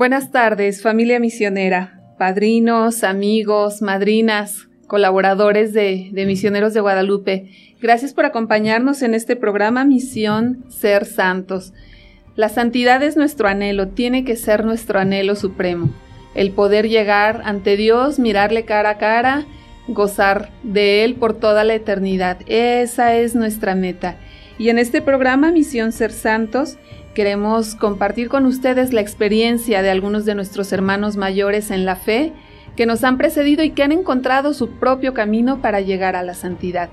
Buenas tardes, familia misionera, padrinos, amigos, madrinas, colaboradores de, Misioneros de Guadalupe. Gracias por acompañarnos en este programa Misión Ser Santos. La santidad es nuestro anhelo, tiene que ser nuestro anhelo supremo. El poder llegar ante Dios, mirarle cara a cara, gozar de Él por toda la eternidad. Esa es nuestra meta. Y en este programa Misión Ser Santos, Queremos compartir con ustedes la experiencia de algunos de nuestros hermanos mayores en la fe que nos han precedido y que han encontrado su propio camino para llegar a la santidad.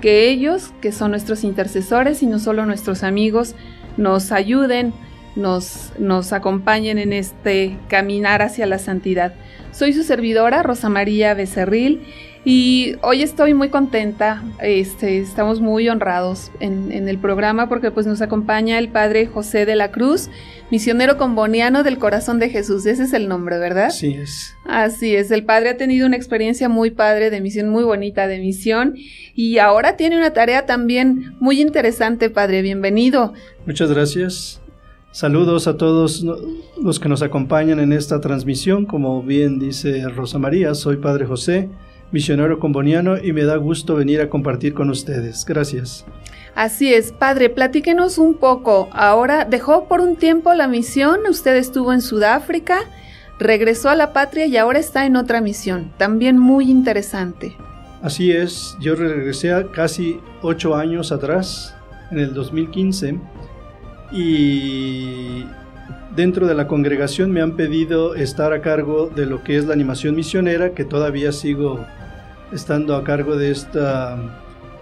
Que ellos, que son nuestros intercesores y no solo nuestros amigos, nos ayuden, nos, nos acompañen en este caminar hacia la santidad. Soy su servidora, Rosa María Becerril, y hoy estoy muy contenta, este, estamos muy honrados en, el programa porque pues nos acompaña el Padre José de la Cruz, misionero comboniano del corazón de Jesús, ese es el nombre, ¿verdad? Así es. Así es, el Padre ha tenido una experiencia muy padre de misión, muy bonita de misión y ahora tiene una tarea también muy interesante, Padre, bienvenido. Muchas gracias. Saludos a todos los que nos acompañan en esta transmisión, como bien dice Rosa María, soy Padre José misionero comboniano y me da gusto venir a compartir con ustedes. Gracias. Así es, padre, platíquenos un poco. Ahora dejó por un tiempo la misión, usted estuvo en Sudáfrica, regresó a la patria y ahora está en otra misión, también muy interesante. Así es, yo regresé casi ocho años atrás, en el 2015, y dentro de la congregación me han pedido estar a cargo de lo que es la animación misionera, que todavía sigo estando a cargo de, esta,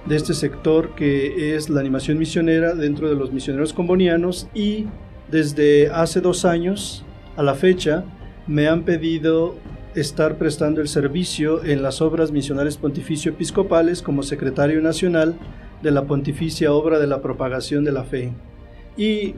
de este sector que es la animación misionera dentro de los misioneros combonianos y desde hace dos años a la fecha me han pedido estar prestando el servicio en las obras misionales pontificio episcopales como secretario nacional de la pontificia obra de la propagación de la fe. Y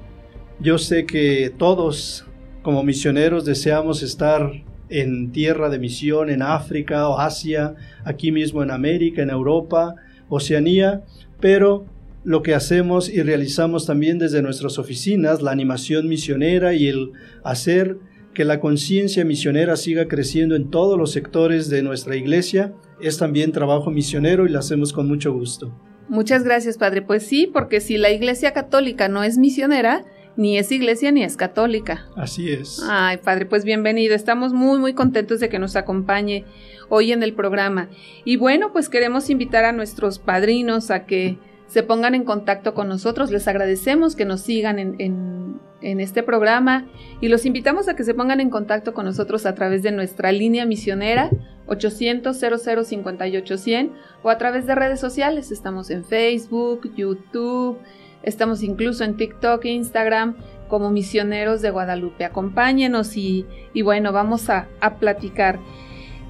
yo sé que todos como misioneros deseamos estar en tierra de misión, en África o Asia, aquí mismo en América, en Europa, Oceanía, pero lo que hacemos y realizamos también desde nuestras oficinas, la animación misionera y el hacer que la conciencia misionera siga creciendo en todos los sectores de nuestra iglesia, es también trabajo misionero y lo hacemos con mucho gusto. Muchas gracias, Padre. Pues sí, porque si la Iglesia Católica no es misionera, ni es iglesia ni es católica. Así es. Ay, padre, pues bienvenido. Estamos muy, muy contentos de que nos acompañe hoy en el programa. Y bueno, pues queremos invitar a nuestros padrinos a que se pongan en contacto con nosotros. Les agradecemos que nos sigan en, en, este programa y los invitamos a que se pongan en contacto con nosotros a través de nuestra línea misionera 800 00 58 100 o a través de redes sociales. Estamos en Facebook, YouTube, Estamos incluso en TikTok e Instagram como misioneros de Guadalupe. Acompáñenos y, bueno, vamos a, platicar.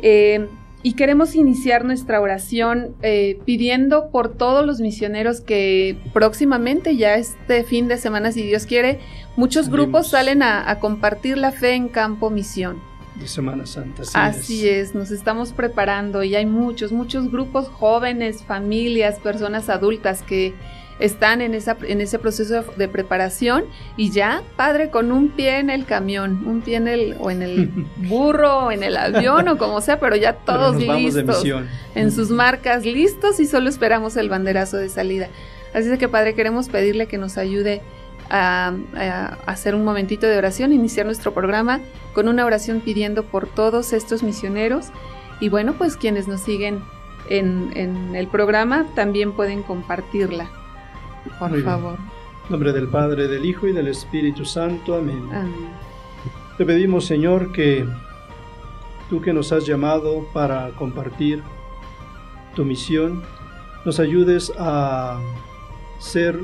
Eh, y queremos iniciar nuestra oración eh, pidiendo por todos los misioneros que próximamente, ya este fin de semana, si Dios quiere, muchos grupos salen a, compartir la fe en campo misión. De Semana Santa. Así, así es. nos estamos preparando y hay muchos, muchos grupos jóvenes, familias, personas adultas que están en, esa, en ese proceso de, preparación y ya, padre, con un pie en el camión, un pie en el, o en el burro, o en el avión, o como sea, pero ya todos listos, en sus marcas listos y solo esperamos el banderazo de salida. Así es que, padre, queremos pedirle que nos ayude a, hacer un momentito de oración, iniciar nuestro programa con una oración pidiendo por todos estos misioneros y bueno, pues quienes nos siguen en, en el programa también pueden compartirla. Por favor. En nombre del Padre, del Hijo y del Espíritu Santo. Amén. Te pedimos, Señor, que tú que nos has llamado para compartir tu misión, nos ayudes a ser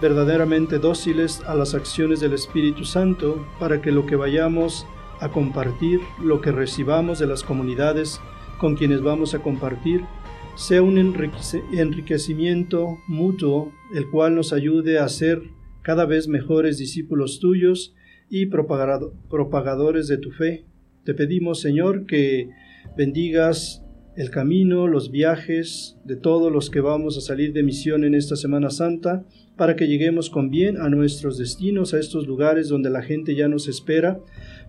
verdaderamente dóciles a las acciones del Espíritu Santo para que lo que vayamos a compartir, lo que recibamos de las comunidades con quienes vamos a compartir, sea un enriquecimiento mutuo, el cual nos ayude a ser cada vez mejores discípulos tuyos y propagadores de tu fe. Te pedimos, Señor, que bendigas el camino, los viajes de todos los que vamos a salir de misión en esta Semana Santa, para que lleguemos con bien a nuestros destinos, a estos lugares donde la gente ya nos espera,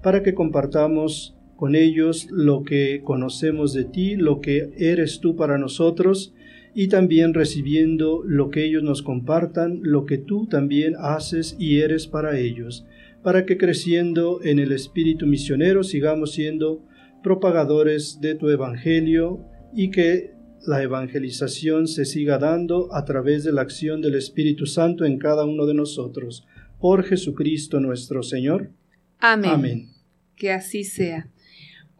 para que compartamos con ellos lo que conocemos de ti, lo que eres tú para nosotros, y también recibiendo lo que ellos nos compartan, lo que tú también haces y eres para ellos, para que creciendo en el espíritu misionero sigamos siendo propagadores de tu Evangelio y que la evangelización se siga dando a través de la acción del Espíritu Santo en cada uno de nosotros. Por Jesucristo nuestro Señor. Amén. Amén. Que así sea.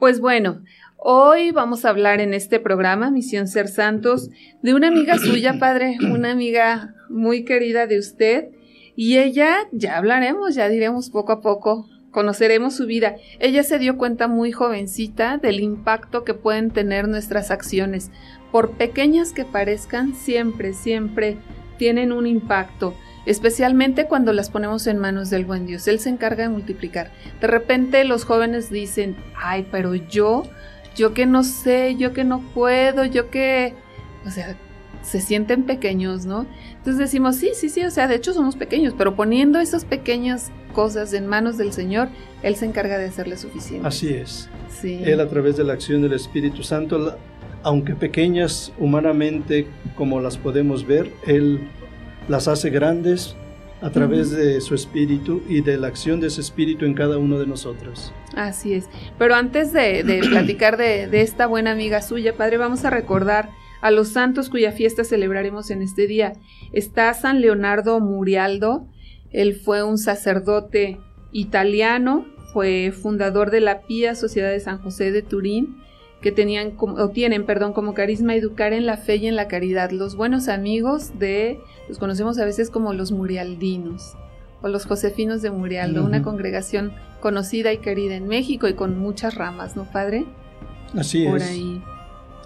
Pues bueno, hoy vamos a hablar en este programa, Misión Ser Santos, de una amiga suya, Padre, una amiga muy querida de usted. Y ella, ya hablaremos, ya diremos poco a poco conoceremos su vida. Ella se dio cuenta muy jovencita del impacto que pueden tener nuestras acciones. Por pequeñas que parezcan, siempre, siempre tienen un impacto, especialmente cuando las ponemos en manos del buen Dios. Él se encarga de multiplicar. De repente los jóvenes dicen, ay, pero yo, yo que no sé, yo que no puedo, yo que... O sea, se sienten pequeños, ¿no? Entonces decimos, sí, sí, sí, o sea, de hecho somos pequeños, pero poniendo esas pequeñas cosas en manos del Señor, Él se encarga de hacerle suficiente. Así es. Sí. Él a través de la acción del Espíritu Santo, aunque pequeñas humanamente como las podemos ver, Él las hace grandes a través de su espíritu y de la acción de ese espíritu en cada uno de nosotros. Así es. Pero antes de, platicar de, de, esta buena amiga suya, Padre, vamos a recordar a los santos cuya fiesta celebraremos en este día. Está San Leonardo Murialdo, él fue un sacerdote italiano, fue fundador de la Pía Sociedad de San José de Turín, que tenían o tienen, perdón, como carisma educar en la fe y en la caridad. Los buenos amigos de, los conocemos a veces como los murialdinos o los josefinos de Murialdo, una congregación conocida y querida en México y con muchas ramas, ¿no, padre? Así Por ahí.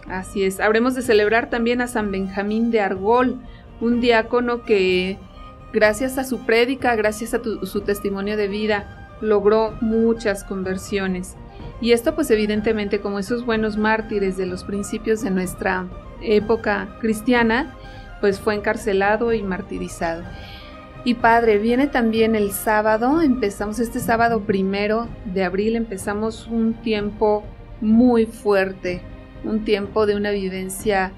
Así es. Habremos de celebrar también a San Benjamín de Argol, un diácono que, gracias a su prédica, gracias a su testimonio de vida, logró muchas conversiones. Y esto pues evidentemente como esos buenos mártires de los principios de nuestra época cristiana, pues fue encarcelado y martirizado. Y padre, viene también el sábado, empezamos este sábado primero de abril, empezamos un tiempo muy fuerte, un tiempo de una vivencia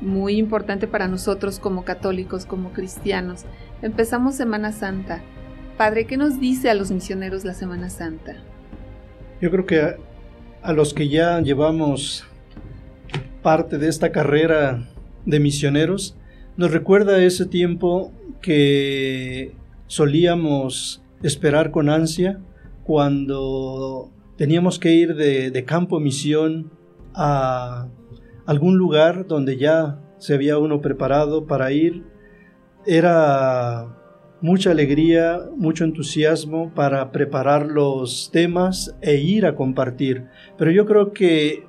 muy importante para nosotros como católicos, como cristianos. Empezamos Semana Santa. Padre, ¿qué nos dice a los misioneros la Semana Santa? Yo creo que a, los que ya llevamos parte de esta carrera de misioneros, nos recuerda ese tiempo que solíamos esperar con ansia cuando teníamos que ir de, de campo misión a algún lugar donde ya se había uno preparado para ir. Era mucha alegría, mucho entusiasmo para preparar los temas e ir a compartir. Pero yo creo que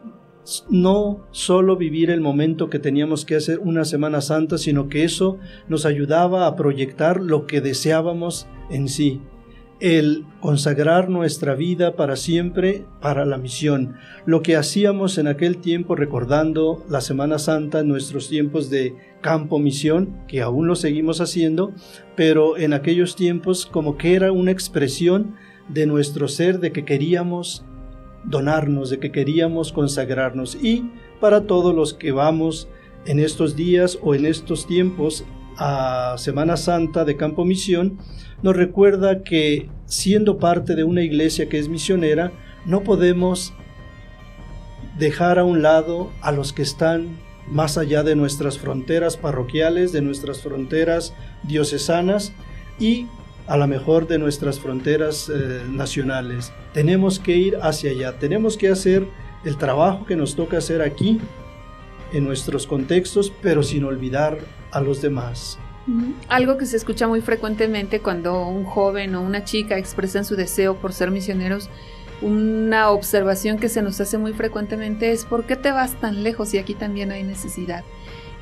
no solo vivir el momento que teníamos que hacer una Semana Santa, sino que eso nos ayudaba a proyectar lo que deseábamos en sí el consagrar nuestra vida para siempre para la misión. Lo que hacíamos en aquel tiempo recordando la Semana Santa, nuestros tiempos de campo misión, que aún lo seguimos haciendo, pero en aquellos tiempos como que era una expresión de nuestro ser, de que queríamos donarnos, de que queríamos consagrarnos. Y para todos los que vamos en estos días o en estos tiempos a Semana Santa de Campo Misión, nos recuerda que siendo parte de una iglesia que es misionera, no podemos dejar a un lado a los que están más allá de nuestras fronteras parroquiales, de nuestras fronteras diocesanas y a lo mejor de nuestras fronteras eh, nacionales. Tenemos que ir hacia allá, tenemos que hacer el trabajo que nos toca hacer aquí, en nuestros contextos, pero sin olvidar a los demás. Algo que se escucha muy frecuentemente cuando un joven o una chica expresan su deseo por ser misioneros, una observación que se nos hace muy frecuentemente es ¿por qué te vas tan lejos y aquí también hay necesidad?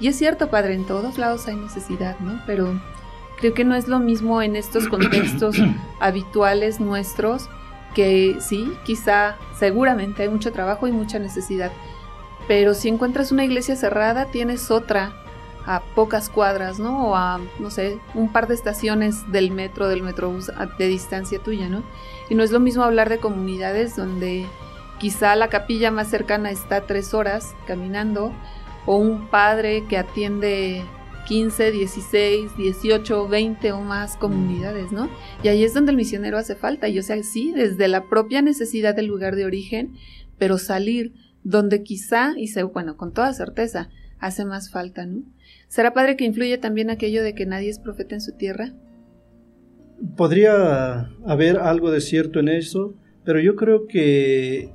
Y es cierto, padre, en todos lados hay necesidad, ¿no? Pero creo que no es lo mismo en estos contextos habituales nuestros, que sí, quizá, seguramente hay mucho trabajo y mucha necesidad, pero si encuentras una iglesia cerrada, tienes otra a pocas cuadras, ¿no? O a, no sé, un par de estaciones del metro, del metrobús de distancia tuya, ¿no? Y no es lo mismo hablar de comunidades donde quizá la capilla más cercana está tres horas caminando, o un padre que atiende 15, 16, 18, 20 o más comunidades, ¿no? Y ahí es donde el misionero hace falta. Y o sea, sí, desde la propia necesidad del lugar de origen, pero salir donde quizá, y se, bueno, con toda certeza, hace más falta, ¿no? ¿Será padre que influye también aquello de que nadie es profeta en su tierra? Podría haber algo de cierto en eso, pero yo creo que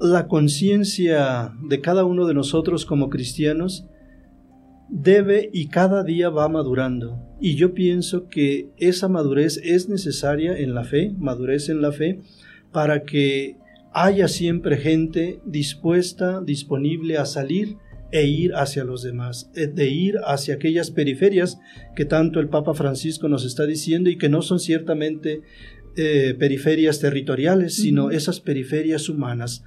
la conciencia de cada uno de nosotros como cristianos debe y cada día va madurando. Y yo pienso que esa madurez es necesaria en la fe, madurez en la fe, para que haya siempre gente dispuesta, disponible a salir e ir hacia los demás, eh, de ir hacia aquellas periferias que tanto el Papa Francisco nos está diciendo y que no son ciertamente eh, periferias territoriales, sino esas periferias humanas.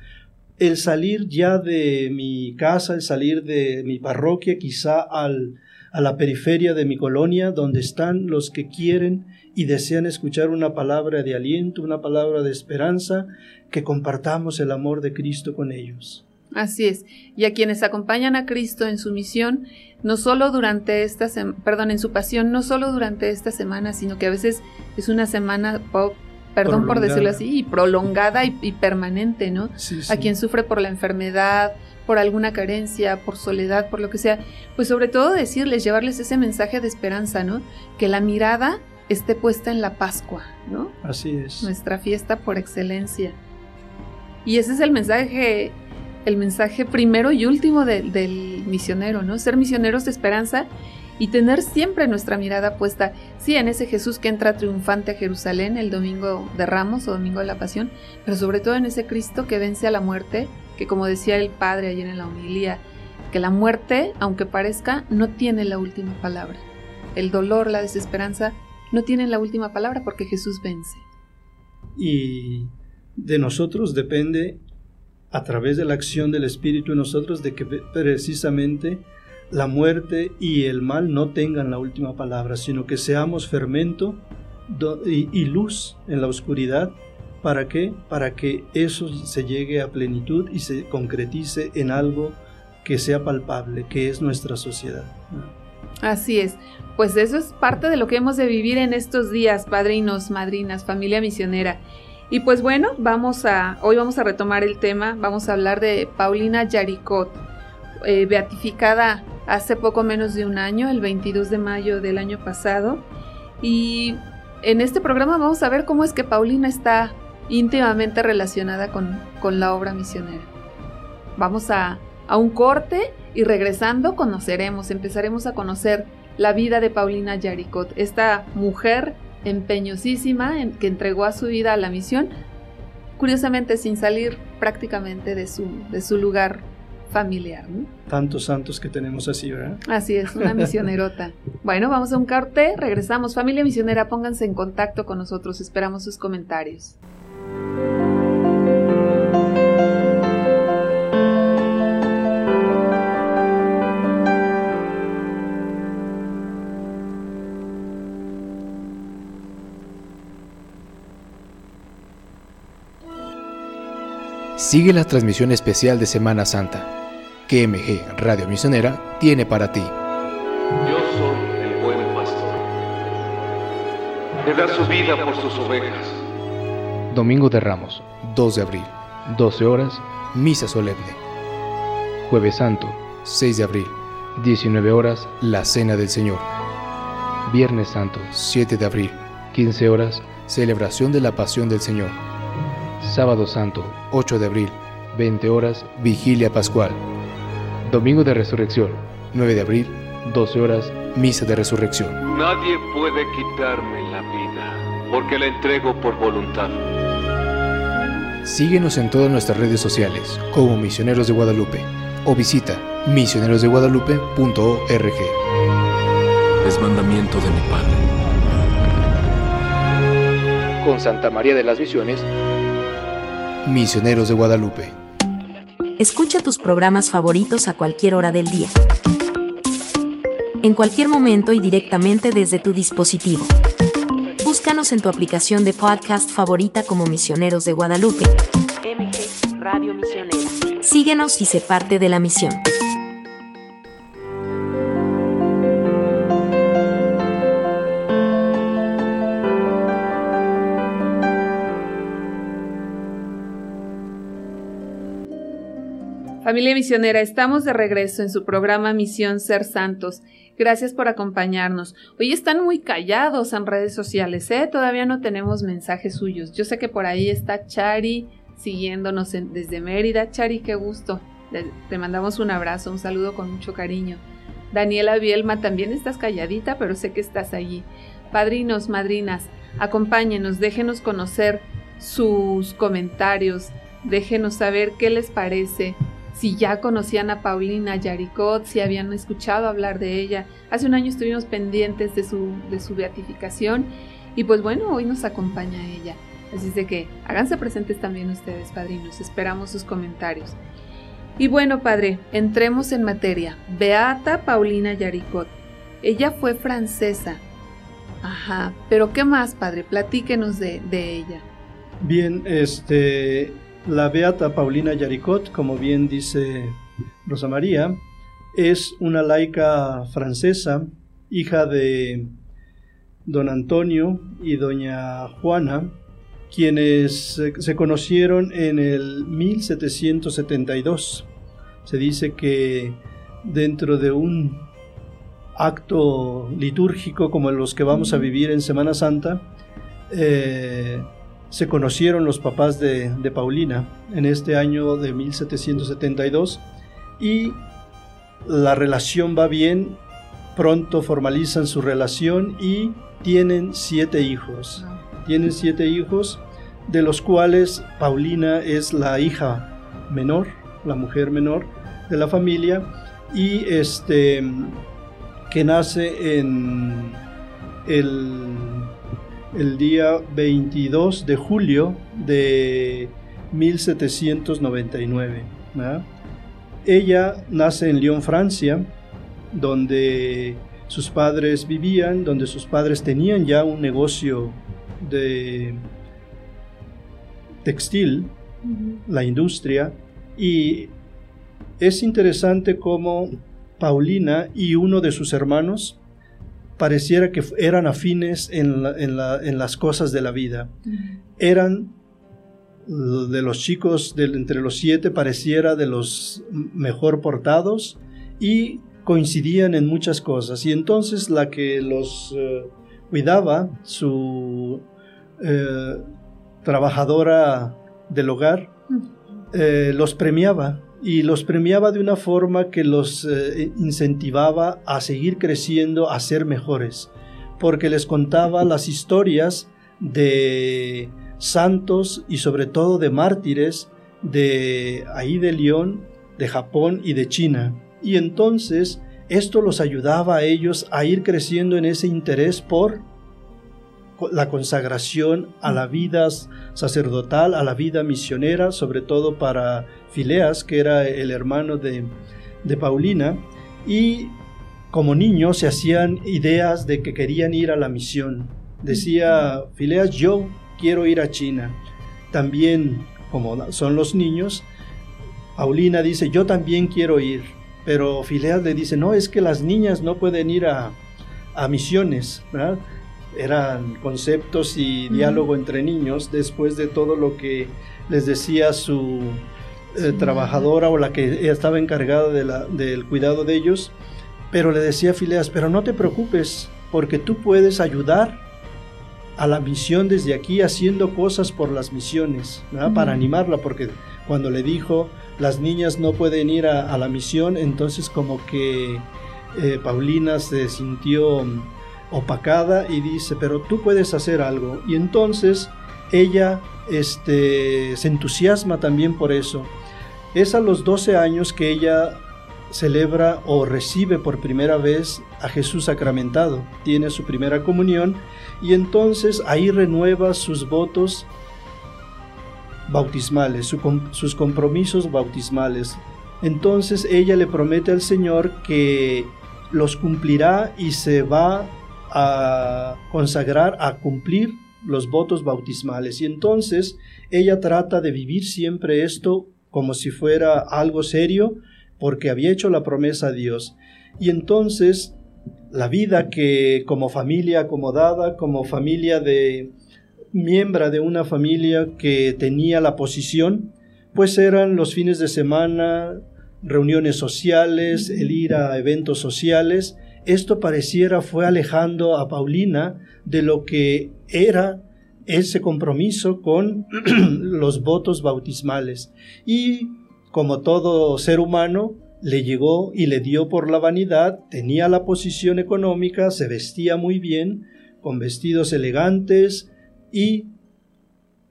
El salir ya de mi casa, el salir de mi parroquia, quizá al, a la periferia de mi colonia, donde están los que quieren y desean escuchar una palabra de aliento, una palabra de esperanza, que compartamos el amor de Cristo con ellos. Así es. Y a quienes acompañan a Cristo en su misión, no solo durante esta perdón, en su pasión, no solo durante esta semana, sino que a veces es una semana, perdón por decirlo así, y prolongada y, permanente, ¿no? A quien sufre por la enfermedad, por alguna carencia, por soledad, por lo que sea, pues sobre todo decirles, llevarles ese mensaje de esperanza, ¿no? Que la mirada esté puesta en la Pascua, ¿no? Así es. Nuestra fiesta por excelencia. Y ese es el mensaje el mensaje primero y último del misionero, ¿no? Ser misioneros de esperanza y tener siempre nuestra mirada puesta, sí, en ese Jesús que entra triunfante a Jerusalén el domingo de Ramos o domingo de la Pasión, pero sobre todo en ese Cristo que vence a la muerte, que como decía el Padre ayer en la homilía, que la muerte, aunque parezca, no tiene la última palabra. El dolor, la desesperanza, no tienen la última palabra porque Jesús vence. Y de nosotros depende a través de la acción del Espíritu en nosotros de que precisamente la muerte y el mal no tengan la última palabra, sino que seamos fermento y, luz en la oscuridad. ¿Para qué? Para que eso se llegue a plenitud y se concretice en algo que sea palpable, que es nuestra sociedad. Así es. Pues eso es parte de lo que hemos de vivir en estos días, padrinos, madrinas, familia misionera. Y pues bueno, vamos a, hoy vamos a retomar el tema, vamos a hablar de Paulina Yaricot, eh, beatificada hace poco menos de un año, el 22 de mayo del año pasado. Y en este programa vamos a ver cómo es que Paulina está íntimamente relacionada con, con la obra misionera. Vamos a, a un corte y regresando conoceremos, empezaremos a conocer la vida de Paulina Yaricot, esta mujer empeñosísima en, que entregó a su vida a la misión, curiosamente sin salir prácticamente de su, de su lugar familiar. Tantos santos que tenemos así, ¿verdad? Así es, una misionerota. bueno, vamos a un corte, regresamos. Familia misionera, pónganse en contacto con nosotros, esperamos sus comentarios. Sigue la transmisión especial de Semana Santa que MG Radio Misionera tiene para ti. Yo soy el buen pastor, que da su vida por sus ovejas. Domingo de Ramos, 2 de abril, 12 horas, misa solemne. Jueves Santo, 6 de abril, 19 horas, la Cena del Señor. Viernes Santo, 7 de abril, 15 horas, celebración de la Pasión del Señor. Sábado Santo, 8 de abril, 20 horas, Vigilia Pascual. Domingo de Resurrección, 9 de abril, 12 horas, Misa de Resurrección. Nadie puede quitarme la vida, porque la entrego por voluntad. Síguenos en todas nuestras redes sociales como Misioneros de Guadalupe o visita misionerosdeguadalupe.org. Es mandamiento de mi Padre. Con Santa María de las Misiones, Misioneros de Guadalupe. Escucha tus programas favoritos a cualquier hora del día. En cualquier momento y directamente desde tu dispositivo. Búscanos en tu aplicación de podcast favorita como Misioneros de Guadalupe. MG Radio Misionera. Síguenos y sé parte de la misión. Familia Misionera, estamos de regreso en su programa Misión Ser Santos. Gracias por acompañarnos. Hoy están muy callados en redes sociales, ¿eh? Todavía no tenemos mensajes suyos. Yo sé que por ahí está Chari siguiéndonos desde Mérida. Chari, qué gusto. te mandamos un abrazo, un saludo con mucho cariño. Daniela Bielma, también estás calladita, pero sé que estás allí. Padrinos, madrinas, acompáñenos, déjenos conocer sus comentarios, déjenos saber qué les parece, si ya conocían a Paulina Yaricot, si habían escuchado hablar de ella. Hace un año estuvimos pendientes de su, de su beatificación y pues bueno, hoy nos acompaña ella. Así de que háganse presentes también ustedes, padrinos. Esperamos sus comentarios. Y bueno, padre, entremos en materia. Beata Paulina Yaricot. Ella fue francesa. Ajá, pero ¿qué más, padre? Platíquenos de, de ella. Bien, este, la beata Paulina Yaricot, como bien dice Rosa María, es una laica francesa, hija de don Antonio y doña Juana, quienes se conocieron en el 1772. Se dice que dentro de un acto litúrgico como los que vamos a vivir en Semana Santa, eh, se conocieron los papás de, Paulina en este año de 1772 y la relación va bien, pronto formalizan su relación y tienen siete hijos. Tienen siete hijos, de los cuales Paulina es la hija menor, la mujer menor de la familia, y este que nace en el el día 22 de julio de 1799. Ella nace en Lyon, Francia, donde sus padres vivían, donde sus padres tenían ya un negocio de textil, la industria, y es interesante cómo Paulina y uno de sus hermanos pareciera que eran afines en, las cosas de la vida. Eran de los chicos de, entre los siete, pareciera de los mejor portados y coincidían en muchas cosas. Y entonces la que los eh, cuidaba, su eh, trabajadora del hogar, eh, los premiaba y los premiaba de una forma que los eh, incentivaba a seguir creciendo, a ser mejores, porque les contaba las historias de santos y sobre todo de mártires de ahí de León, de Japón y de China. Y entonces esto los ayudaba a ellos a ir creciendo en ese interés por la consagración a la vida sacerdotal, a la vida misionera, sobre todo para Fileas, que era el hermano de, Paulina, y como niños se hacían ideas de que querían ir a la misión. Decía Fileas, yo quiero ir a China. También, como son los niños, Paulina dice, yo también quiero ir. Pero Fileas le dice, no, es que las niñas no pueden ir a, a misiones. ¿verdad? Eran conceptos y diálogo entre niños después de todo lo que les decía su eh, trabajadora o la que estaba encargada de la, del cuidado de ellos, pero le decía a Fileas, pero no te preocupes, porque tú puedes ayudar a la misión desde aquí haciendo cosas por las misiones, para animarla, porque cuando le dijo, las niñas no pueden ir a, la misión, entonces como que eh, Paulina se sintió opacada y dice, pero tú puedes hacer algo. Y entonces ella este, se entusiasma también por eso. Es a los 12 años que ella celebra o recibe por primera vez a Jesús sacramentado, tiene su primera comunión y entonces ahí renueva sus votos bautismales, sus compromisos bautismales. Entonces ella le promete al Señor que los cumplirá y se va a consagrar a cumplir los votos bautismales. Y entonces ella trata de vivir siempre esto como si fuera algo serio, porque había hecho la promesa a Dios. Y entonces la vida que como familia acomodada, como familia de miembro de una familia que tenía la posición, pues eran los fines de semana, reuniones sociales, el ir a eventos sociales. Esto pareciera fue alejando a Paulina de lo que era ese compromiso con los votos bautismales. Y como todo ser humano, le llegó y le dio por la vanidad, tenía la posición económica, se vestía muy bien, con vestidos elegantes y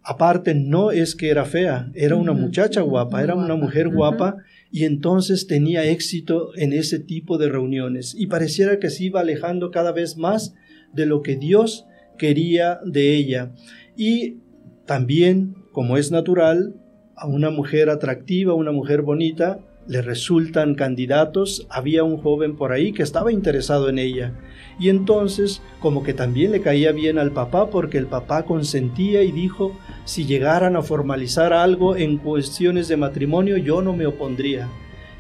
aparte no es que era fea, era una muchacha guapa, era una mujer guapa y entonces tenía éxito en ese tipo de reuniones y pareciera que se iba alejando cada vez más de lo que Dios quería de ella. Y también, como es natural, a una mujer atractiva, una mujer bonita, le resultan candidatos, había un joven por ahí que estaba interesado en ella. Y entonces, como que también le caía bien al papá porque el papá consentía y dijo, si llegaran a formalizar algo en cuestiones de matrimonio, yo no me opondría.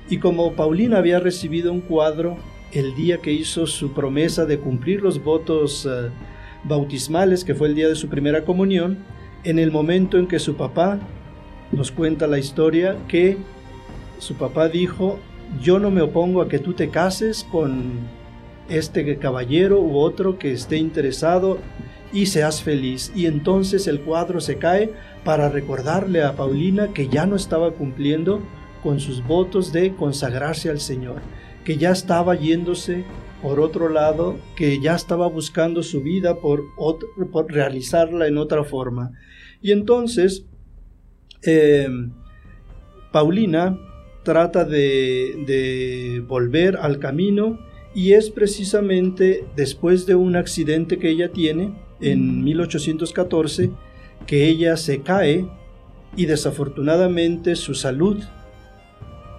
Y como Paulina había recibido un cuadro el día que hizo su promesa de cumplir los votos eh, bautismales, que fue el día de su primera comunión, en el momento en que su papá nos cuenta la historia que su papá dijo, yo no me opongo a que tú te cases con este caballero u otro que esté interesado y seas feliz. Y entonces el cuadro se cae para recordarle a Paulina que ya no estaba cumpliendo con sus votos de consagrarse al Señor, que ya estaba yéndose por otro lado, que ya estaba buscando su vida por, realizarla en otra forma. Y entonces, eh, Paulina trata de, volver al camino y es precisamente después de un accidente que ella tiene en 1814 que ella se cae y desafortunadamente su salud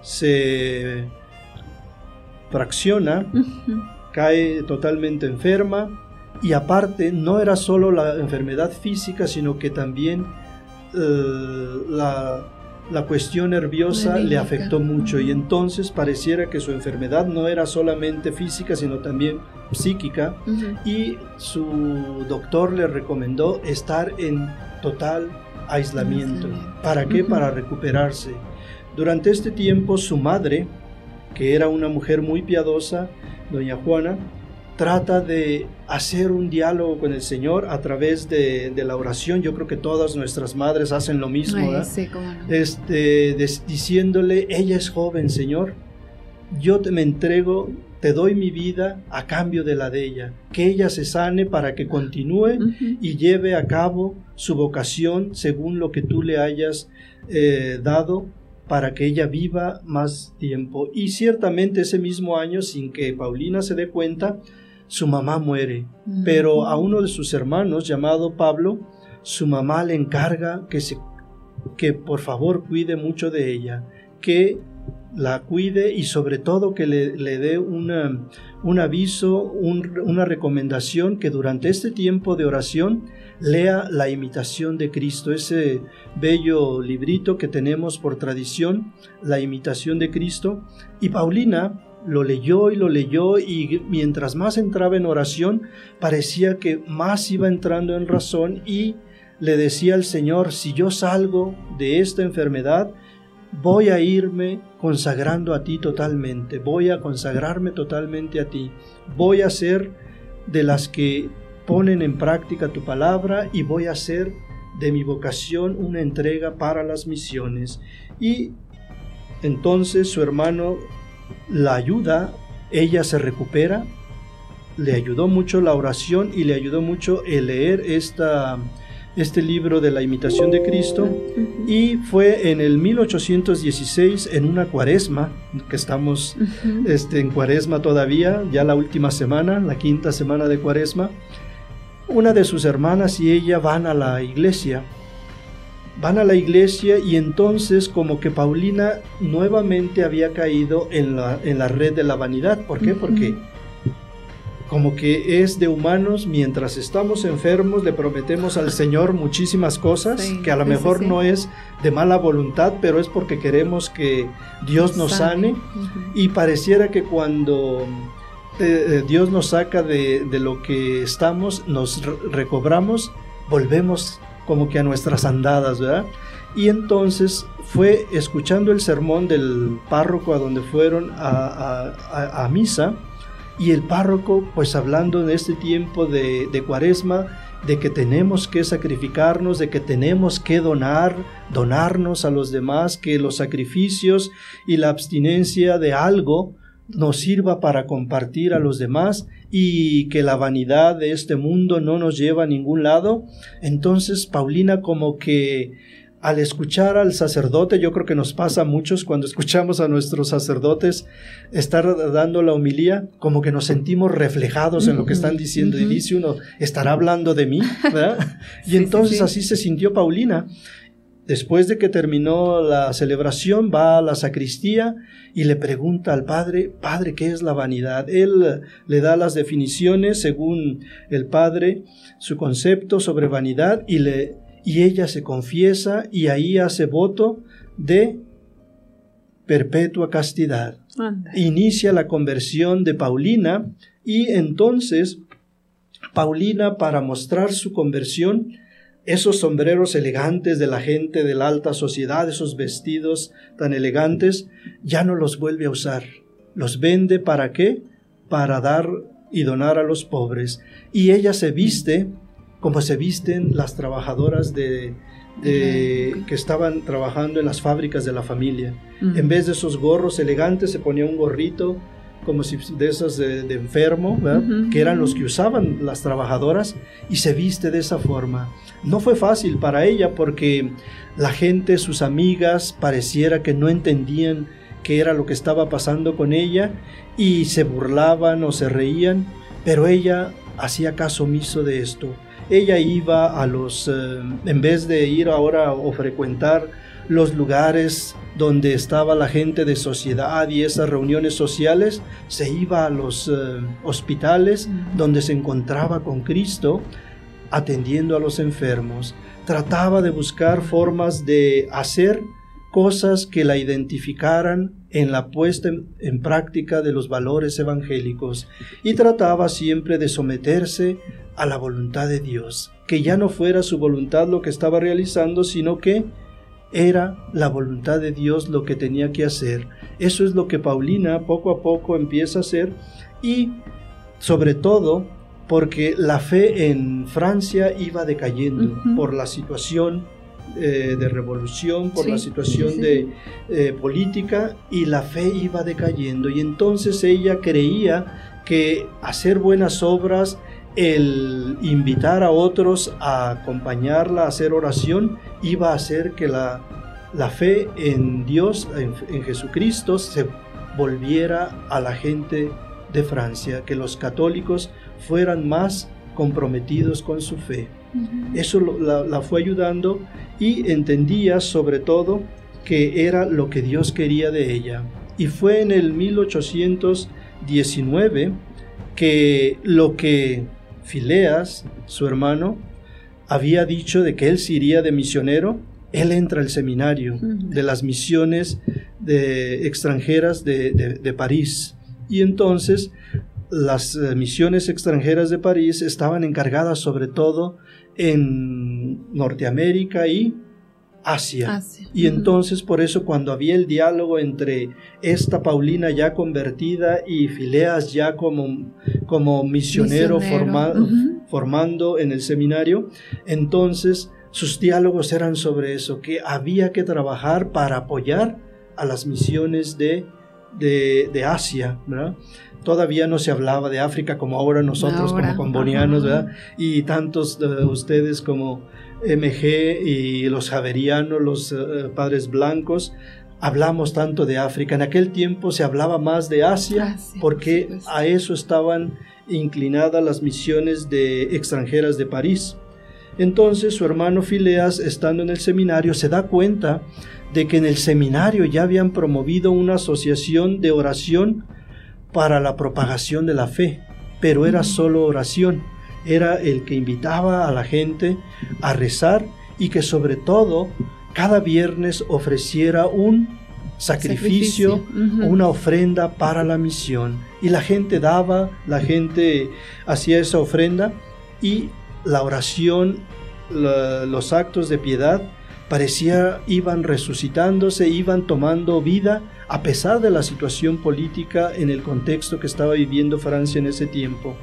se fracciona, cae totalmente enferma y aparte no era solo la enfermedad física, sino que también eh, la la cuestión nerviosa le afectó mucho y entonces pareciera que su enfermedad no era solamente física, sino también psíquica y su doctor le recomendó estar en total aislamiento. ¿Para qué? Para recuperarse. Durante este tiempo su madre, que era una mujer muy piadosa, doña Juana, trata de hacer un diálogo con el Señor a través de, la oración. Yo creo que todas nuestras madres hacen lo mismo, este, diciéndole, ella es joven, Señor, yo te me entrego, te doy mi vida a cambio de la de ella, que ella se sane para que continúe y lleve a cabo su vocación según lo que tú le hayas eh, dado para que ella viva más tiempo. Y ciertamente ese mismo año, sin que Paulina se dé cuenta, su mamá muere, pero a uno de sus hermanos llamado Pablo, su mamá le encarga que, se, que por favor cuide mucho de ella, que la cuide y sobre todo que le, le dé una, un aviso, una recomendación que durante este tiempo de oración lea la imitación de Cristo, ese bello librito que tenemos por tradición, la imitación de Cristo. Y Paulina lo leyó y lo leyó y mientras más entraba en oración, parecía que más iba entrando en razón y le decía al Señor, si yo salgo de esta enfermedad, voy a irme consagrando a ti totalmente, voy a consagrarme totalmente a ti, voy a ser de las que ponen en práctica tu palabra y voy a hacer de mi vocación una entrega para las misiones. Y entonces su hermano la ayuda, ella se recupera, le ayudó mucho la oración y le ayudó mucho el leer esta, este libro de la imitación de Cristo. Y fue en el 1816 en una cuaresma, que estamos este, en cuaresma todavía, ya la última semana, la quinta semana de cuaresma, una de sus hermanas y ella van a la iglesia van a la iglesia y entonces como que Paulina nuevamente había caído en la, en la red de la vanidad. ¿Por qué? Porque como que es de humanos, mientras estamos enfermos le prometemos al Señor muchísimas cosas, que a lo mejor no es de mala voluntad, pero es porque queremos que Dios nos sane. Y pareciera que cuando eh, eh, Dios nos saca de, de, lo que estamos, nos recobramos, volvemos como que a nuestras andadas, ¿verdad? Y entonces fue escuchando el sermón del párroco a donde fueron a, misa, y el párroco, pues hablando en este tiempo de, de, cuaresma, de que tenemos que sacrificarnos, de que tenemos que donar, donarnos a los demás, que los sacrificios y la abstinencia de algo nos sirva para compartir a los demás y que la vanidad de este mundo no nos lleva a ningún lado. Entonces Paulina como que al escuchar al sacerdote, yo creo que nos pasa a muchos cuando escuchamos a nuestros sacerdotes estar dando la homilía, como que nos sentimos reflejados en lo que están diciendo y dice uno, ¿estará hablando de mí? y entonces así se sintió Paulina. Después de que terminó la celebración, va a la sacristía y le pregunta al padre, Padre, ¿qué es la vanidad? Él le da las definiciones según el padre, su concepto sobre vanidad y, le, y ella se confiesa y ahí hace voto de perpetua castidad. Anda. Inicia la conversión de Paulina y entonces Paulina para mostrar su conversión esos sombreros elegantes de la gente de la alta sociedad, esos vestidos tan elegantes, ya no los vuelve a usar. Los vende para qué? Para dar y donar a los pobres. Y ella se viste como se visten las trabajadoras de, de que estaban trabajando en las fábricas de la familia. En vez de esos gorros elegantes se ponía un gorrito como si de esos de, de enfermo, que eran los que usaban las trabajadoras, y se viste de esa forma. No fue fácil para ella porque la gente, sus amigas, pareciera que no entendían qué era lo que estaba pasando con ella y se burlaban o se reían, pero ella hacía caso omiso de esto. Ella iba a los, eh, en vez de ir ahora o frecuentar los lugares donde estaba la gente de sociedad y esas reuniones sociales, se iba a los uh, hospitales donde se encontraba con Cristo atendiendo a los enfermos. Trataba de buscar formas de hacer cosas que la identificaran en la puesta en, en, práctica de los valores evangélicos. Y trataba siempre de someterse a la voluntad de Dios, que ya no fuera su voluntad lo que estaba realizando, sino que era la voluntad de Dios lo que tenía que hacer. Eso es lo que Paulina poco a poco empieza a hacer y sobre todo porque la fe en Francia iba decayendo uh -huh. por la situación eh, de revolución, por sí, la situación sí, sí. de eh, política y la fe iba decayendo y entonces ella creía que hacer buenas obras el invitar a otros a acompañarla a hacer oración iba a hacer que la, la fe en Dios, en, en, Jesucristo, se volviera a la gente de Francia, que los católicos fueran más comprometidos con su fe. Uh -huh. Eso la, la fue ayudando y entendía sobre todo que era lo que Dios quería de ella. Y fue en el 1819 que lo que Fileas, su hermano, había dicho de que él se iría de misionero, él entra al seminario de las misiones de extranjeras de, de, de, París. Y entonces las eh, misiones extranjeras de París estaban encargadas sobre todo en Norteamérica y Asia. Asia. Y entonces por eso cuando había el diálogo entre esta Paulina ya convertida y Fileas ya como, como misionero, misionero. Forma, uh -huh. formando en el seminario, entonces sus diálogos eran sobre eso, que había que trabajar para apoyar a las misiones de, de, de Asia, ¿verdad? Todavía no se hablaba de África como ahora nosotros ahora. como combonianos, ¿verdad? Y tantos de ustedes como MG y los javerianos, los uh, padres blancos, hablamos tanto de África. En aquel tiempo se hablaba más de Asia ah, sí, porque a eso estaban inclinadas las misiones de extranjeras de París. Entonces su hermano Fileas, estando en el seminario, se da cuenta de que en el seminario ya habían promovido una asociación de oración para la propagación de la fe, pero era solo oración, era el que invitaba a la gente a rezar y que sobre todo cada viernes ofreciera un sacrificio, una ofrenda para la misión. Y la gente daba, la gente hacía esa ofrenda y la oración, los actos de piedad parecía iban resucitándose, iban tomando vida a pesar de la situación política en el contexto que estaba viviendo Francia en ese tiempo.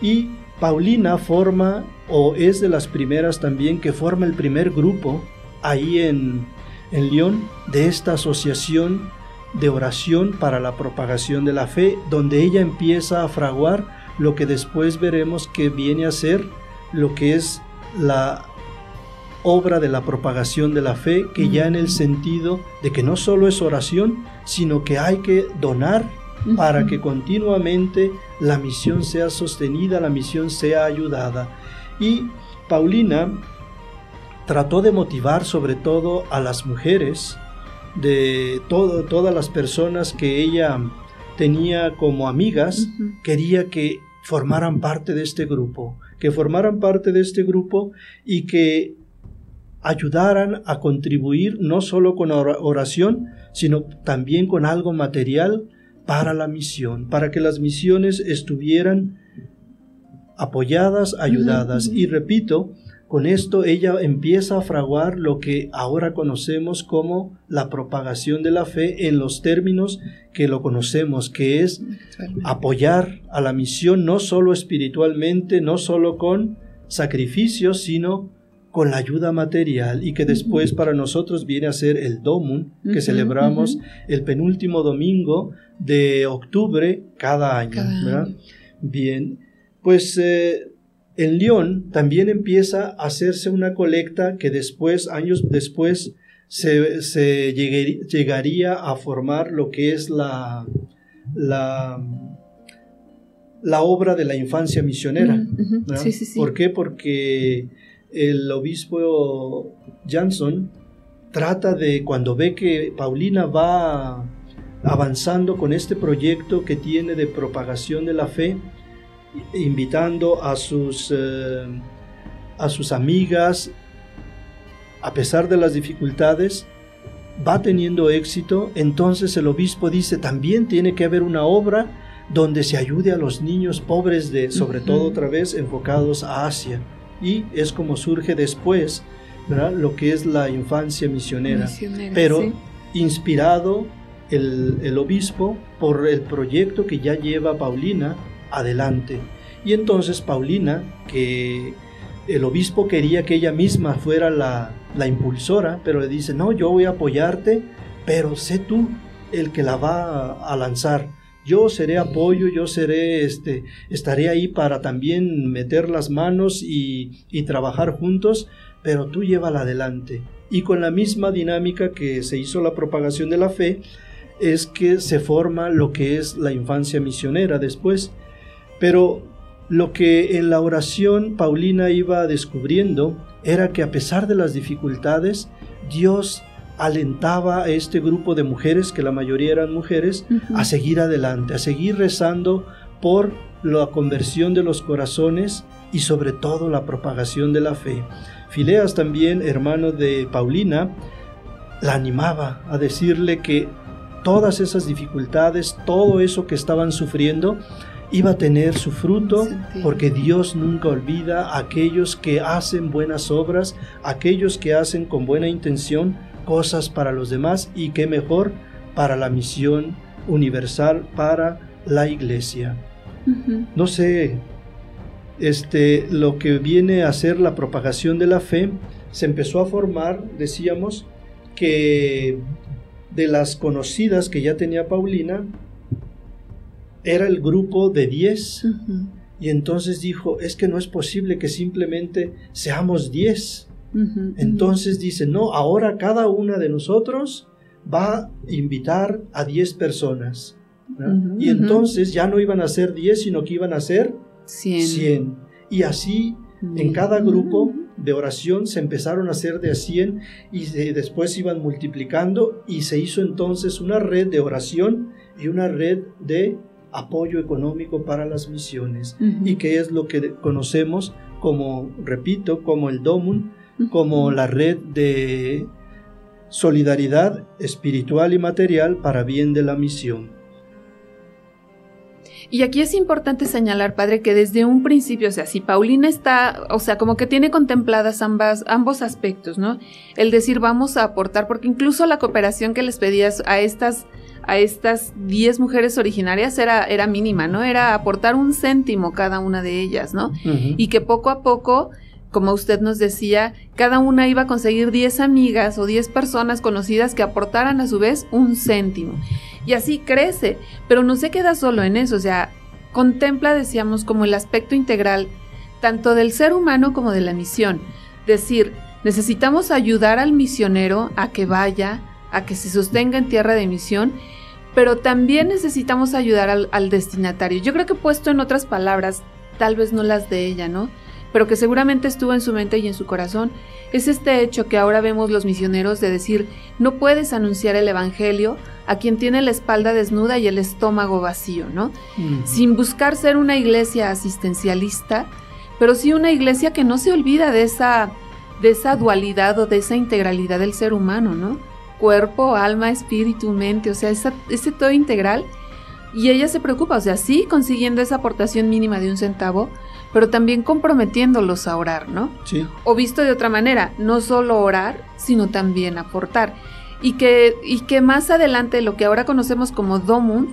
Y Paulina forma, o es de las primeras también, que forma el primer grupo ahí en, en Lyon de esta asociación de oración para la propagación de la fe, donde ella empieza a fraguar lo que después veremos que viene a ser lo que es la obra de la propagación de la fe, que ya en el sentido de que no solo es oración, sino que hay que donar para que continuamente la misión sea sostenida, la misión sea ayudada. Y Paulina trató de motivar sobre todo a las mujeres, de todas las personas que ella tenía como amigas, quería que formaran parte de este grupo, que formaran parte de este grupo y que ayudaran a contribuir no solo con oración, sino también con algo material para la misión, para que las misiones estuvieran apoyadas, ayudadas. Y repito, con esto ella empieza a fraguar lo que ahora conocemos como la propagación de la fe en los términos que lo conocemos, que es apoyar a la misión no solo espiritualmente, no solo con sacrificios, sino con la ayuda material y que después para nosotros viene a ser el Domun que celebramos el penúltimo domingo de octubre cada año. Bien, pues eh, en León también empieza a hacerse una colecta que después, años después, se, llegaría a formar lo que es la, la, la obra de la infancia misionera. ¿Por qué? Porque el obispo Jansson trata de, cuando ve que Paulina va avanzando con este proyecto que tiene de propagación de la fe, invitando a sus, eh, a sus amigas, a pesar de las dificultades, va teniendo éxito, entonces el obispo dice, también tiene que haber una obra donde se ayude a los niños pobres de, sobre todo otra vez, enfocados a Asia. Y es como surge después, Lo que es la infancia misionera. pero inspirado el, el obispo por el proyecto que ya lleva Paulina adelante. Y entonces Paulina, que el obispo quería que ella misma fuera la, impulsora, pero le dice, no, yo voy a apoyarte, pero sé tú el que la va a, lanzar. Yo seré apoyo, yo seré, este, estaré ahí para también meter las manos y, trabajar juntos, pero tú llévala adelante. Y con la misma dinámica que se hizo la propagación de la fe, es que se forma lo que es la infancia misionera después. Pero lo que en la oración Paulina iba descubriendo era que a pesar de las dificultades, Dios alentaba a este grupo de mujeres, que la mayoría eran mujeres, a seguir adelante, a seguir rezando por la conversión de los corazones y sobre todo la propagación de la fe. Fileas también, hermano de Paulina, la animaba a decirle que todas esas dificultades, todo eso que estaban sufriendo, iba a tener su fruto, porque Dios nunca olvida a aquellos que hacen buenas obras, aquellos que hacen con buena intención cosas para los demás y qué mejor para la misión universal para la iglesia. No sé, este, lo que viene a ser la propagación de la fe se empezó a formar, decíamos, que de las conocidas que ya tenía Paulina, era el grupo de 10. Y entonces dijo, es que no es posible que simplemente seamos 10. Entonces dice, no, ahora cada una de nosotros va a invitar a 10 personas. y entonces ya no iban a ser 10, sino que iban a ser 100. Y así en cada grupo de oración se empezaron a hacer de a 100 y después iban multiplicando y se hizo entonces una red de oración y una red de apoyo económico para las misiones y que es lo que conocemos como, repito, como el DOMUN, como la red de solidaridad espiritual y material para bien de la misión. Y aquí es importante señalar, padre, que desde un principio, o sea, si Paulina está, o sea, como que tiene contempladas ambas, ambos aspectos, ¿no? El decir vamos a aportar, porque incluso la cooperación que les pedías a estas a estas 10 mujeres originarias era, era mínima, ¿no? Era aportar un céntimo cada una de ellas, ¿no? Y que poco a poco, como usted nos decía, cada una iba a conseguir 10 amigas o 10 personas conocidas que aportaran a su vez un céntimo. Y así crece, pero no se queda solo en eso, o sea, contempla, decíamos, como el aspecto integral tanto del ser humano como de la misión. Decir, necesitamos ayudar al misionero a que vaya, a que se sostenga en tierra de misión, pero también necesitamos ayudar al, destinatario. Yo creo que puesto en otras palabras, tal vez no las de ella, ¿no? Pero que seguramente estuvo en su mente y en su corazón, es este hecho que ahora vemos los misioneros de decir, no puedes anunciar el Evangelio a quien tiene la espalda desnuda y el estómago vacío, ¿no? Sin buscar ser una iglesia asistencialista, pero sí una iglesia que no se olvida de esa, de esa dualidad o de esa integralidad del ser humano, ¿no? cuerpo, alma, espíritu, mente, o sea, ese todo integral. Y ella se preocupa, o sea, sí consiguiendo esa aportación mínima de un centavo, pero también comprometiéndolos a orar, ¿no? Sí. O visto de otra manera, no solo orar, sino también aportar. Y que, y que más adelante lo que ahora conocemos como Domun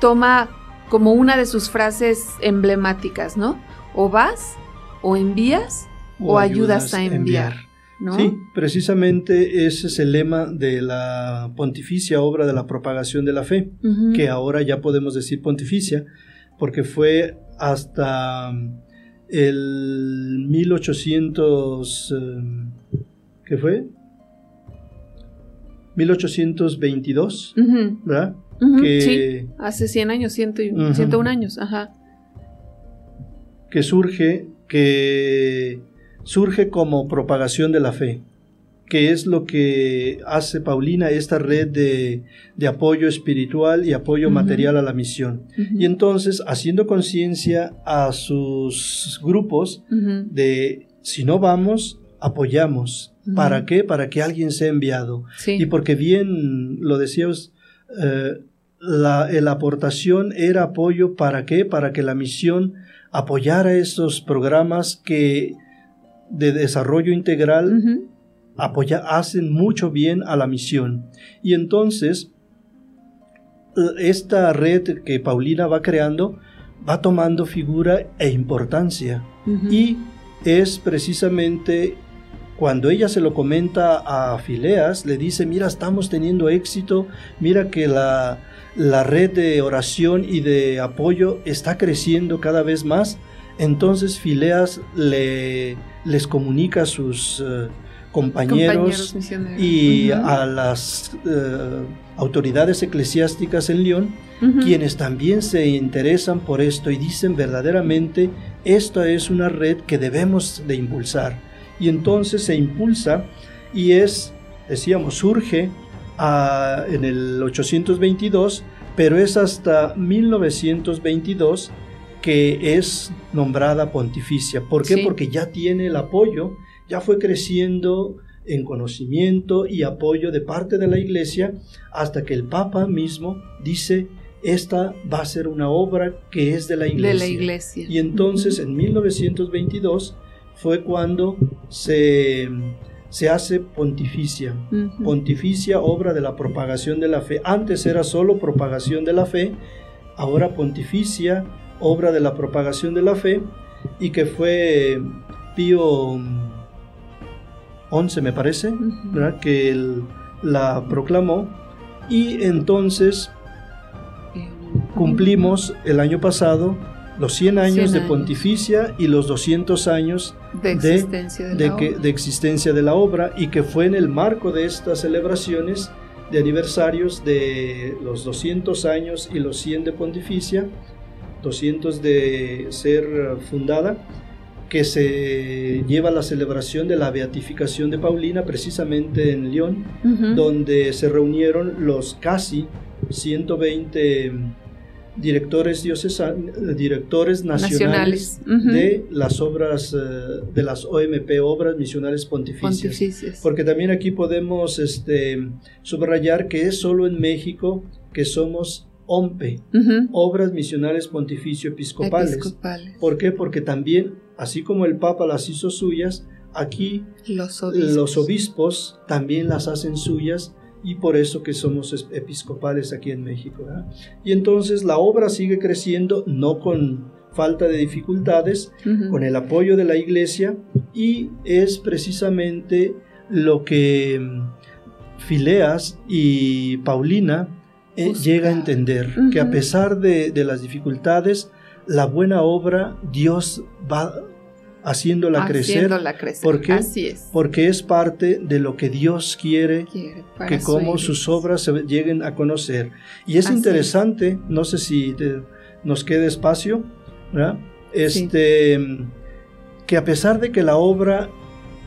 toma como una de sus frases emblemáticas, ¿no? O vas, o envías, o, ayudas, a enviar. Sí, precisamente ese es el lema de la pontificia obra de la propagación de la fe, que ahora ya podemos decir pontificia, porque fue hasta el 1800, um, ¿qué fue? 1822, ¿verdad? sí, hace 100 años, 101 años, ajá. Que surge, que surge como propagación de la fe, que es lo que hace Paulina, esta red de, apoyo espiritual y apoyo material a la misión. Y entonces, haciendo conciencia a sus grupos de, si no vamos, apoyamos. ¿Para qué? Para que alguien sea enviado. Y porque bien lo decíamos, eh, la, la, aportación era apoyo para qué? Para que la misión apoyara esos programas que de desarrollo integral apoya, hacen mucho bien a la misión. Y entonces, esta red que Paulina va creando va tomando figura e importancia. Y es precisamente cuando ella se lo comenta a Fileas, le dice, mira, estamos teniendo éxito, mira que la, la red de oración y de apoyo está creciendo cada vez más. Entonces Fileas le, les comunica sus eh, compañeros, y a las eh, autoridades eclesiásticas en León, quienes también se interesan por esto y dicen verdaderamente, esta es una red que debemos de impulsar. Y entonces se impulsa y es, decíamos, surge a, en el 822, pero es hasta 1922 que es nombrada pontificia. ¿Por qué? Porque ya tiene el apoyo, ya fue creciendo en conocimiento y apoyo de parte de la iglesia hasta que el Papa mismo dice, esta va a ser una obra que es de la iglesia. De la iglesia. Y entonces en 1922 fue cuando se, se hace pontificia. Pontificia, obra de la propagación de la fe. Antes era solo propagación de la fe, ahora pontificia, obra de la propagación de la fe y que fue Pío XI, me parece, que él la proclamó. Y entonces cumplimos el año pasado los 100 años de pontificia y los 200 años de existencia de, de existencia de la obra y que fue en el marco de estas celebraciones de aniversarios de los 200 años y los 100 de pontificia 200 de ser fundada, que se lleva la celebración de la beatificación de Paulina precisamente en León, donde se reunieron los casi 120 directores diocesanos, directores nacionales, de las obras, eh, de las OMP, obras misionales pontificias. Porque también aquí podemos este, subrayar que es solo en México que somos OMPE, Obras Misionales Pontificio Episcopales. ¿Por qué? Porque también, así como el Papa las hizo suyas, aquí los obispos también las hacen suyas y por eso que somos episcopales aquí en México. Y entonces la obra sigue creciendo, no con falta de dificultades, con el apoyo de la iglesia y es precisamente lo que mm, Fileas y Paulina eh, llega a entender, que a pesar de, de las dificultades, la buena obra Dios va haciéndola, crecer. ¿Por qué? Así es. Porque es parte de lo que Dios quiere, que como sus obras se lleguen a conocer. Y es interesante, no sé si nos quede espacio, este, que a pesar de que la obra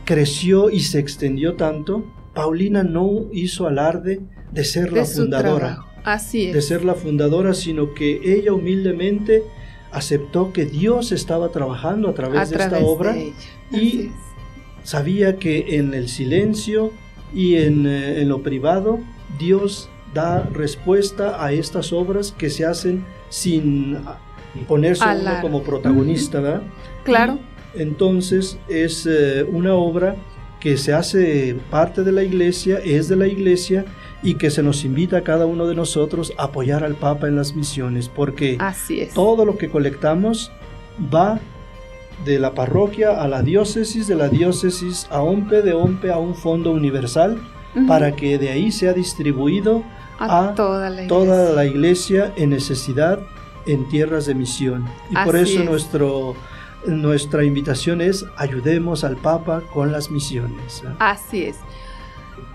creció y se extendió tanto, Paulina no hizo alarde de ser la fundadora. Así es. De ser la fundadora, sino que ella humildemente aceptó que Dios estaba trabajando a través, de esta obra y sabía que en el silencio y eh, en, lo privado Dios da respuesta a estas obras que se hacen sin ponerse uno como protagonista, ¿verdad? Claro. entonces es eh, una obra que se hace parte de la iglesia, es de la iglesia y que se nos invita a cada uno de nosotros a apoyar al Papa en las misiones, porque todo lo que colectamos va de la parroquia a la diócesis, de la diócesis a OMPE, de OMPE a un fondo universal, para que de ahí sea distribuido a, toda, la iglesia en necesidad en tierras de misión. Y por eso nuestro, nuestra invitación es ayudemos al Papa con las misiones. Así es.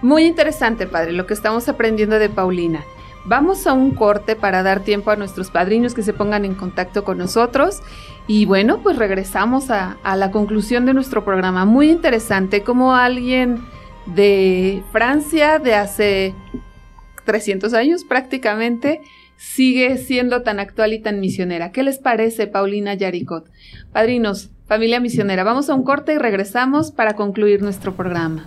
Muy interesante, padre, lo que estamos aprendiendo de Paulina. Vamos a un corte para dar tiempo a nuestros padrinos que se pongan en contacto con nosotros. Y bueno, pues regresamos a, la conclusión de nuestro programa. Muy interesante como alguien de Francia de hace 300 años prácticamente sigue siendo tan actual y tan misionera. ¿Qué les parece, Paulina Yaricot? Padrinos, familia misionera, vamos a un corte y regresamos para concluir nuestro programa.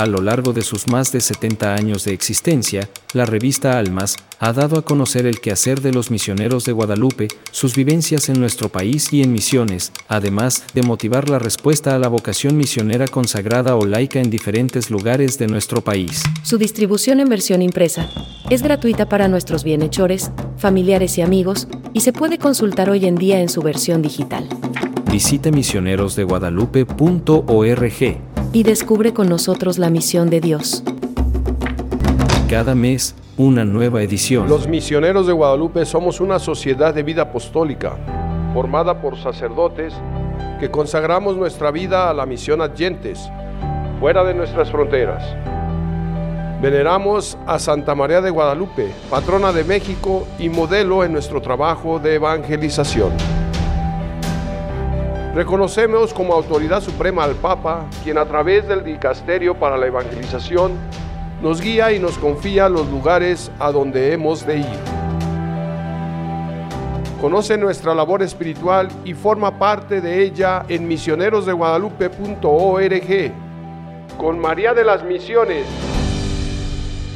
A lo largo de sus más de 70 años de existencia, la revista Almas ha dado a conocer el quehacer de los misioneros de Guadalupe, sus vivencias en nuestro país y en misiones, además de motivar la respuesta a la vocación misionera consagrada o laica en diferentes lugares de nuestro país. Su distribución en versión impresa es gratuita para nuestros bienhechores, familiares y amigos, y se puede consultar hoy en día en su versión digital. Visita misionerosdeguadalupe.org y descubre con nosotros la misión de Dios. Cada mes, una nueva edición. Los misioneros de Guadalupe somos una sociedad de vida apostólica, formada por sacerdotes que consagramos nuestra vida a la misión adyentes, fuera de nuestras fronteras. Veneramos a Santa María de Guadalupe, patrona de México y modelo en nuestro trabajo de evangelización. Reconocemos como autoridad suprema al Papa, quien a través del Dicasterio para la Evangelización nos guía y nos confía los lugares a donde hemos de ir. Conoce nuestra labor espiritual y forma parte de ella en misionerosdeguadalupe.org. Con María de las Misiones,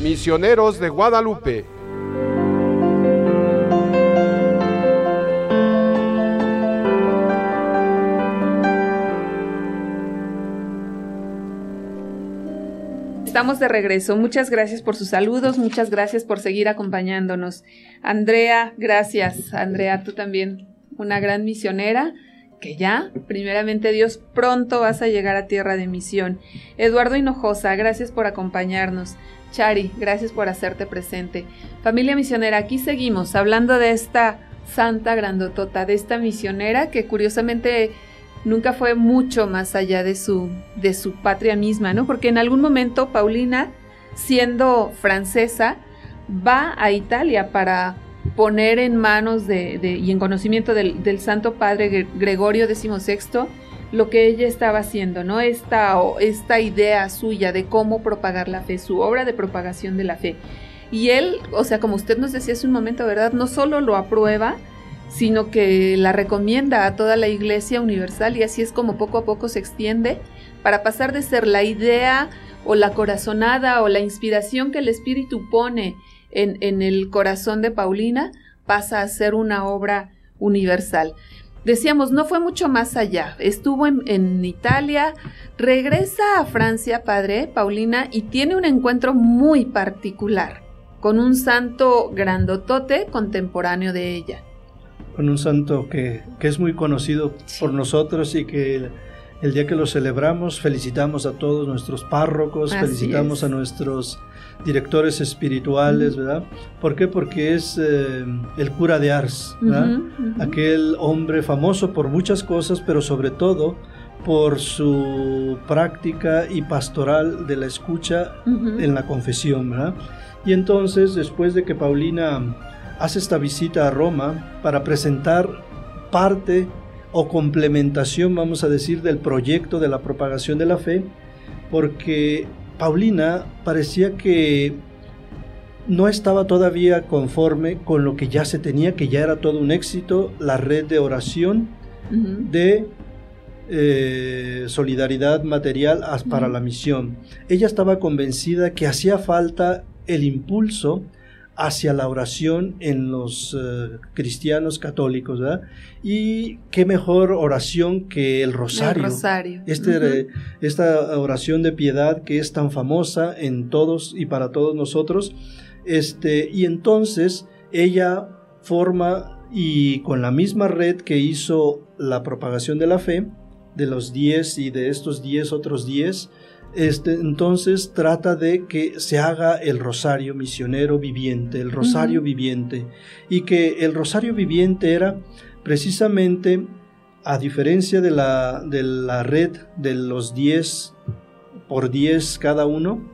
Misioneros de Guadalupe. Estamos de regreso. Muchas gracias por sus saludos, muchas gracias por seguir acompañándonos. Andrea, gracias. Andrea, tú también, una gran misionera que ya, primeramente Dios, pronto vas a llegar a tierra de misión. Eduardo Hinojosa, gracias por acompañarnos. Chari, gracias por hacerte presente. Familia misionera, aquí seguimos hablando de esta santa grandotota, de esta misionera que curiosamente nunca fue mucho más allá de su, de su patria misma, ¿no? Porque en algún momento Paulina, siendo francesa, va a Italia para poner en manos de, y en conocimiento del, del Santo Padre Gregorio XVI lo que ella estaba haciendo, ¿no? Esta, esta idea suya de cómo propagar la fe, su obra de propagación de la fe. Y él, o sea, como usted nos decía hace un momento, ¿verdad? No solo lo aprueba, sino que la recomienda a toda la Iglesia Universal y así es como poco a poco se extiende para pasar de ser la idea o la corazonada o la inspiración que el Espíritu pone en, en el corazón de Paulina, pasa a ser una obra universal. Decíamos, no fue mucho más allá. Estuvo en, en, Italia, regresa a Francia, padre, Paulina, y tiene un encuentro muy particular con un santo grandotote contemporáneo de ella con un santo que, es muy conocido por nosotros y que el, día que lo celebramos felicitamos a todos nuestros párrocos, felicitamos a nuestros directores espirituales, ¿verdad? ¿Por qué? Porque es eh, el cura de Ars, ¿verdad? Aquel hombre famoso por muchas cosas, pero sobre todo por su práctica y pastoral de la escucha en la confesión, ¿verdad? Y entonces, después de que Paulina hace esta visita a Roma para presentar parte o complementación, vamos a decir, del proyecto de la propagación de la fe, porque Paulina parecía que no estaba todavía conforme con lo que ya se tenía, que ya era todo un éxito, la red de oración de eh, solidaridad material para la misión. Ella estaba convencida que hacía falta el impulso hacia la oración en los eh, cristianos católicos, ¿verdad? Y qué mejor oración que el rosario. El rosario. Este, Esta oración de piedad que es tan famosa en todos y para todos nosotros. Este, y entonces ella forma y con la misma red que hizo la propagación de la fe, de los 10 y de estos 10 otros 10, este, entonces trata de que se haga el rosario misionero viviente, el rosario viviente, y que el rosario viviente era precisamente, a diferencia de la, de la red de los 10 por 10 cada uno,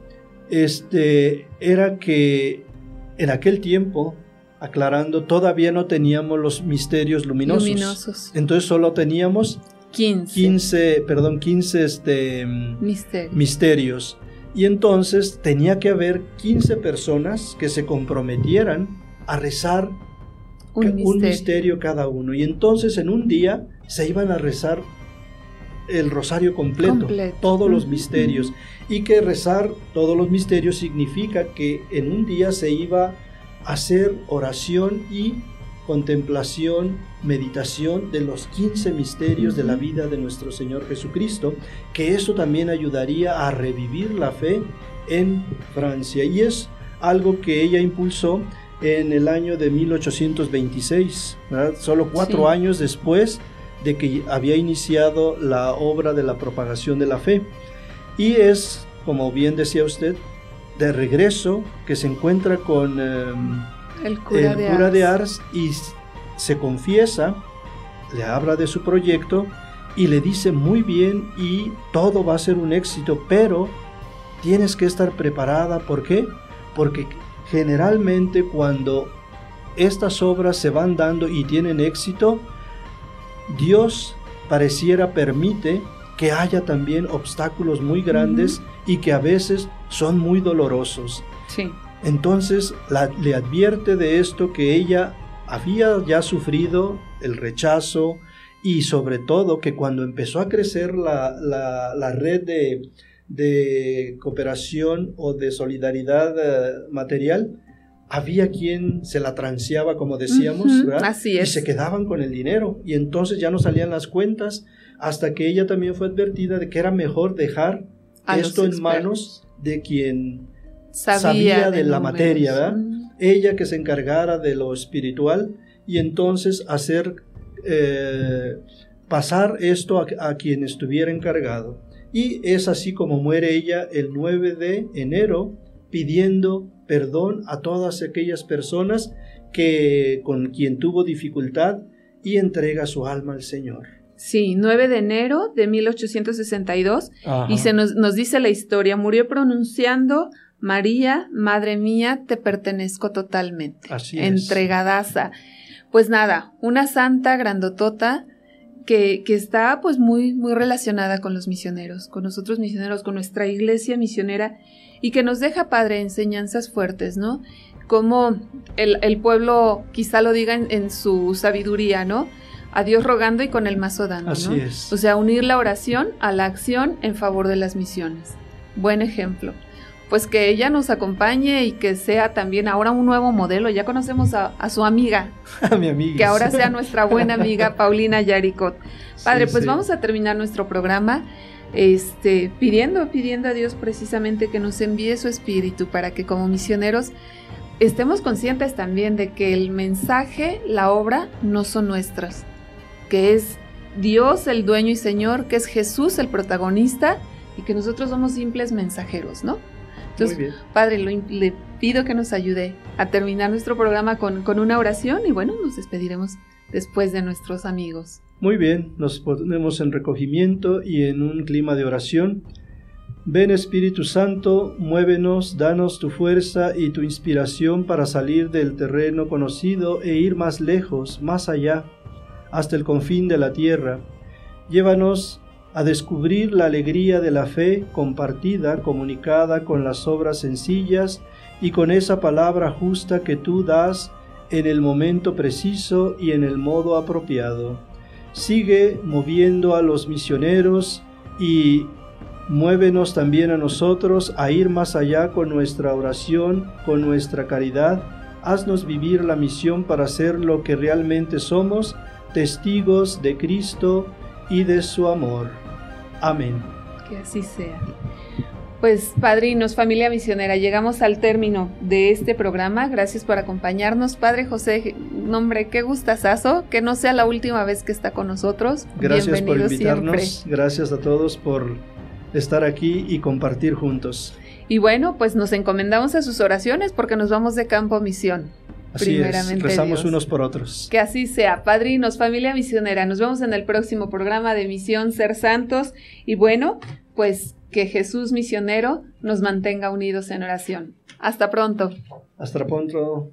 este, era que en aquel tiempo, aclarando, todavía no teníamos los misterios luminosos. luminosos. Entonces solo teníamos 15. perdón, 15 este, misterios. Y entonces tenía que haber 15 personas que se comprometieran a rezar un, misterio. cada uno. Y entonces en un día se iban a rezar el rosario completo, todos los misterios. Y que rezar todos los misterios significa que en un día se iba a hacer oración y contemplación, meditación de los 15 misterios de la vida de nuestro Señor Jesucristo, que eso también ayudaría a revivir la fe en Francia. Y es algo que ella impulsó en el año de 1826, solo cuatro años después de que había iniciado la obra de la propagación de la fe. Y es, como bien decía usted, de regreso que se encuentra con... Em, el cura, de, Ars. y se confiesa, le habla de su proyecto y le dice muy bien y todo va a ser un éxito, pero tienes que estar preparada. ¿Por qué? Porque generalmente cuando estas obras se van dando y tienen éxito, Dios pareciera permite que haya también obstáculos muy grandes y que a veces son muy dolorosos. Sí. Entonces le advierte de esto que ella había ya sufrido el rechazo y sobre todo que cuando empezó a crecer la, red de, cooperación o de solidaridad eh, material, había quien se la transeaba, como decíamos, Así y se quedaban con el dinero. Y entonces ya no salían las cuentas hasta que ella también fue advertida de que era mejor dejar esto en manos de quien sabía, de, la materia, ¿verdad? Ella que se encargara de lo espiritual y entonces hacer eh, pasar esto a, quien estuviera encargado. Y es así como muere ella el 9 de enero pidiendo perdón a todas aquellas personas que con quien tuvo dificultad y entrega su alma al Señor. Sí, 9 de enero de 1862 y se nos, nos dice la historia, murió pronunciando María, Madre mía, te pertenezco totalmente. Así es. Entregadaza. Pues nada, una santa grandotota que, que, está pues muy, muy relacionada con los misioneros, con nosotros misioneros, con nuestra iglesia misionera y que nos deja, Padre, enseñanzas fuertes, ¿no? Como el, el pueblo quizá lo diga en su sabiduría, ¿no? a Dios rogando y con el mazo dando. Así es. O sea, unir la oración a la acción en favor de las misiones. Buen ejemplo. Pues que ella nos acompañe y que sea también ahora un nuevo modelo. Ya conocemos a, su amiga. A mi amiga. Que ahora sea nuestra buena amiga Paulina Yaricot. Padre, pues vamos a terminar nuestro programa este, pidiendo, pidiendo a Dios precisamente que nos envíe su espíritu para que como misioneros estemos conscientes también de que el mensaje, la obra, no son nuestras, que es Dios el dueño y Señor, que es Jesús el protagonista y que nosotros somos simples mensajeros, ¿no? Entonces, Padre, le pido que nos ayude a terminar nuestro programa con, con una oración y bueno, nos despediremos después de nuestros amigos. Muy bien, nos ponemos en recogimiento y en un clima de oración. Ven Espíritu Santo, muévenos, danos tu fuerza y tu inspiración para salir del terreno conocido e ir más lejos, más allá hasta el confín de la tierra. Llévanos a descubrir la alegría de la fe compartida, comunicada con las obras sencillas y con esa palabra justa que tú das en el momento preciso y en el modo apropiado. Sigue moviendo a los misioneros y muévenos también a nosotros a ir más allá con nuestra oración, con nuestra caridad. Haznos vivir la misión para ser lo que realmente somos testigos de Cristo y de su amor. Amén. Que así sea. Pues padrinos, familia misionera, llegamos al término de este programa. Gracias por acompañarnos. Padre José, nombre, qué gustazazo, que no sea la última vez que está con nosotros. Gracias por invitarnos. Gracias a todos por estar aquí y compartir juntos. Y bueno, pues nos encomendamos a sus oraciones porque nos vamos de campo a misión. Así es, rezamos unos por otros. Que así sea, padrinos, familia misionera. Nos vemos en el próximo programa de Misión Ser Santos. Y bueno, pues que Jesús misionero nos mantenga unidos en oración. Hasta pronto. Hasta pronto.